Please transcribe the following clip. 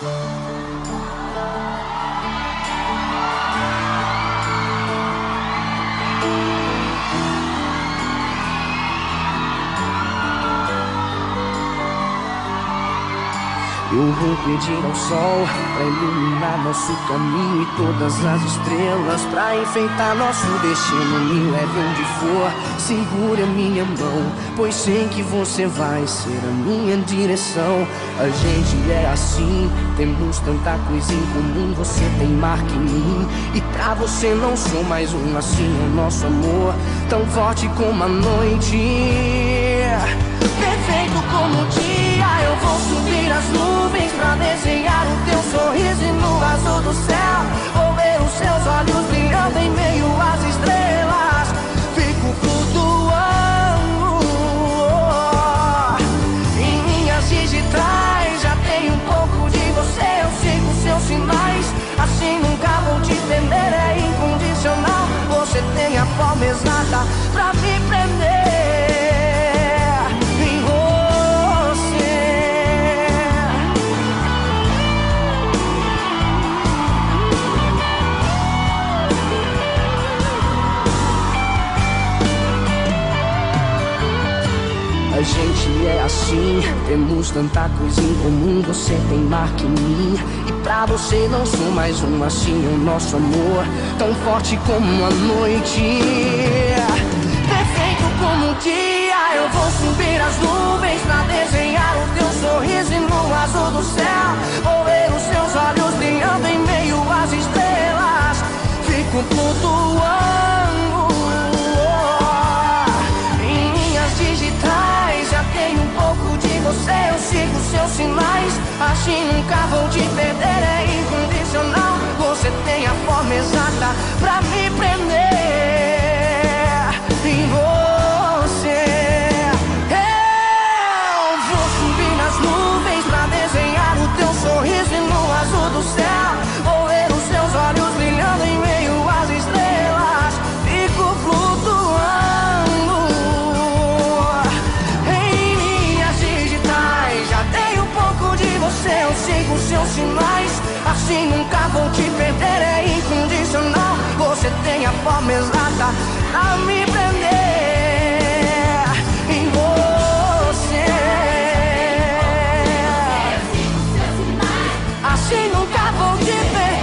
Oh. Eu vou pedir ao sol pra iluminar nosso caminho e todas as estrelas pra enfeitar nosso destino. Me leve onde for, segure a minha mão, pois sei que você vai ser a minha direção. A gente é assim, temos tanta coisa em comum. Você tem marca em mim e pra você não sou mais um assim. É o nosso amor tão forte como a noite, gente é assim, temos tanta coisa em comum. Você tem marca em mim, e pra você não sou mais um assim. O nosso amor, tão forte como a noite, perfeito como o dia. Eu vou subir as nuvens pra desenhar o teu sorriso e no azul do céu. Vou ver os seus olhos brilhando em meio às estrelas. Fico flutuando. Assim nunca vou te perder, é incondicional. Você tem a forma exata pra me prender você, eu sigo seus sinais. Assim nunca vou te perder, é incondicional. Você tem a forma exata a me prender em você. Assim nunca vou te perder.